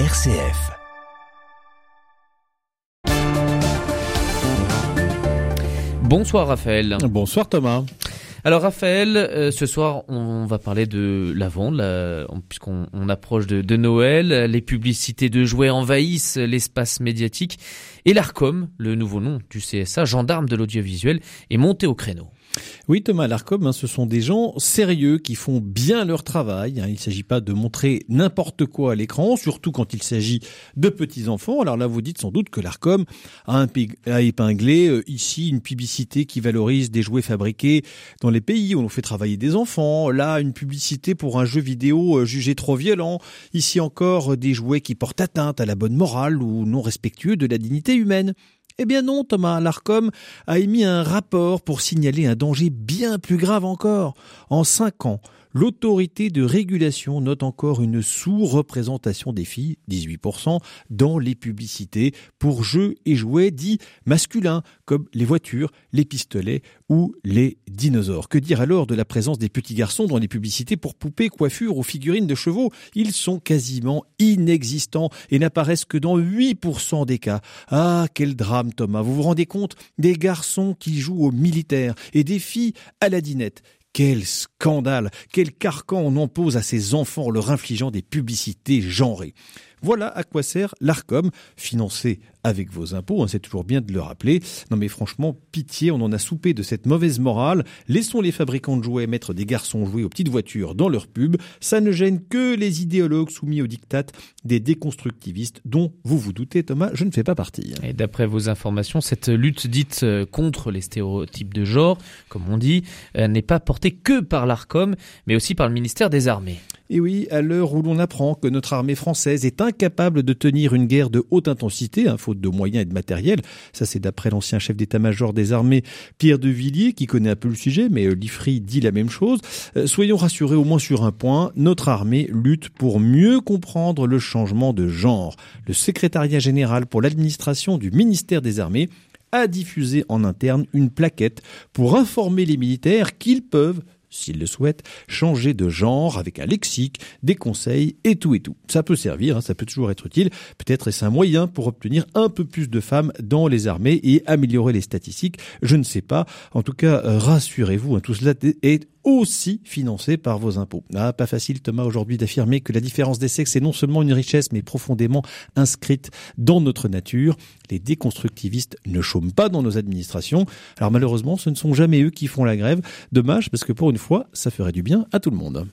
RCF. Bonsoir Raphaël. Bonsoir Thomas. Alors Raphaël, euh, ce soir on va parler de l'avant, puisqu'on on approche de, de, Noël. Les publicités de jouets envahissent l'espace médiatique et l'ARCOM, le nouveau nom du CSA, gendarme de l'audiovisuel, est monté au créneau. Oui, Thomas Larcom, hein, ce sont des gens sérieux qui font bien leur travail. Hein. Il ne s'agit pas de montrer n'importe quoi à l'écran, surtout quand il s'agit de petits enfants. Alors là, vous dites sans doute que l'Arcom a, épinglé euh, ici une publicité qui valorise des jouets fabriqués dans les pays où l'on fait travailler des enfants. Là, une publicité pour un jeu vidéo euh, jugé trop violent. Ici encore, des jouets qui portent atteinte à la bonne morale ou non respectueux de la dignité humaine. Eh bien non, Thomas Larcom a émis un rapport pour signaler un danger bien plus grave encore. En cinq ans, L'autorité de régulation note encore une sous-représentation des filles, 18%, dans les publicités pour jeux et jouets dits masculins, comme les voitures, les pistolets ou les dinosaures. Que dire alors de la présence des petits garçons dans les publicités pour poupées, coiffures ou figurines de chevaux? Ils sont quasiment inexistants et n'apparaissent que dans 8% des cas. Ah, quel drame Thomas, vous vous rendez compte Des garçons qui jouent aux militaires et des filles à la dinette quel scandale. Quel carcan on impose à ces enfants en leur infligeant des publicités genrées. Voilà à quoi sert l'ARCOM, financé avec vos impôts, hein, c'est toujours bien de le rappeler. Non mais franchement, pitié, on en a soupé de cette mauvaise morale. Laissons les fabricants de jouets mettre des garçons jouer aux petites voitures dans leurs pubs. Ça ne gêne que les idéologues soumis au diktat des déconstructivistes dont, vous vous doutez Thomas, je ne fais pas partie. Et d'après vos informations, cette lutte dite euh, contre les stéréotypes de genre, comme on dit, euh, n'est pas portée que par l'ARCOM, mais aussi par le ministère des Armées. Et oui, à l'heure où l'on apprend que notre armée française est incapable de tenir une guerre de haute intensité, hein, faute de moyens et de matériel, ça c'est d'après l'ancien chef d'état-major des armées, Pierre de Villiers, qui connaît un peu le sujet, mais euh, l'IFRI dit la même chose. Euh, soyons rassurés au moins sur un point, notre armée lutte pour mieux comprendre le changement de genre. Le secrétariat général pour l'administration du ministère des Armées a diffusé en interne une plaquette pour informer les militaires qu'ils peuvent s'ils le souhaitent, changer de genre avec un lexique, des conseils et tout et tout. Ça peut servir, hein, ça peut toujours être utile. Peut-être est-ce un moyen pour obtenir un peu plus de femmes dans les armées et améliorer les statistiques? Je ne sais pas. En tout cas, rassurez-vous, hein, tout cela est aussi financé par vos impôts. Ah, pas facile Thomas aujourd'hui d'affirmer que la différence des sexes est non seulement une richesse mais profondément inscrite dans notre nature. Les déconstructivistes ne chôment pas dans nos administrations. Alors malheureusement, ce ne sont jamais eux qui font la grève. Dommage parce que pour une fois, ça ferait du bien à tout le monde.